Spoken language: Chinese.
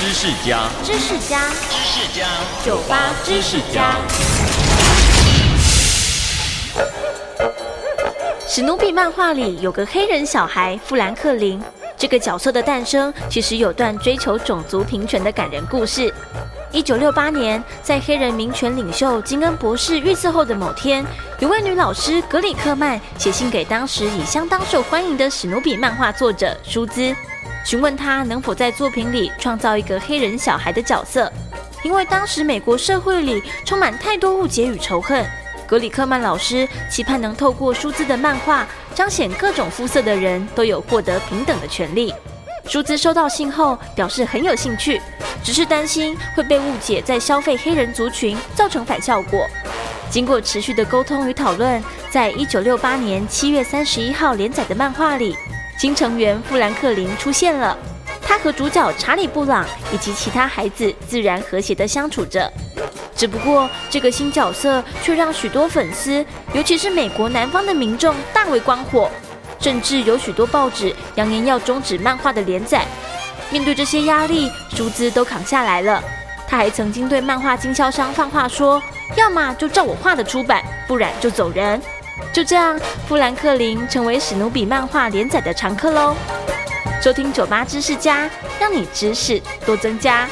知识家，知识家，知识家，酒吧知识家。史努比漫画里有个黑人小孩富兰克林，这个角色的诞生其实有段追求种族平权的感人故事。一九六八年，在黑人民权领袖金恩博士遇刺后的某天，有位女老师格里克曼写信给当时已相当受欢迎的史努比漫画作者舒兹，询问他能否在作品里创造一个黑人小孩的角色，因为当时美国社会里充满太多误解与仇恨。格里克曼老师期盼能透过舒兹的漫画，彰显各种肤色的人都有获得平等的权利。舒兹收到信后表示很有兴趣，只是担心会被误解在消费黑人族群，造成反效果。经过持续的沟通与讨论，在一九六八年七月三十一号连载的漫画里，新成员富兰克林出现了。他和主角查理布朗以及其他孩子自然和谐地相处着。只不过，这个新角色却让许多粉丝，尤其是美国南方的民众大为光火，甚至有许多报纸扬言要终止漫画的连载。面对这些压力，舒兹都扛下来了。他还曾经对漫画经销商放话说：“要么就照我画的出版，不然就走人。”就这样，富兰克林成为史努比漫画连载的常客喽。收听酒吧知识家，让你知识多增加。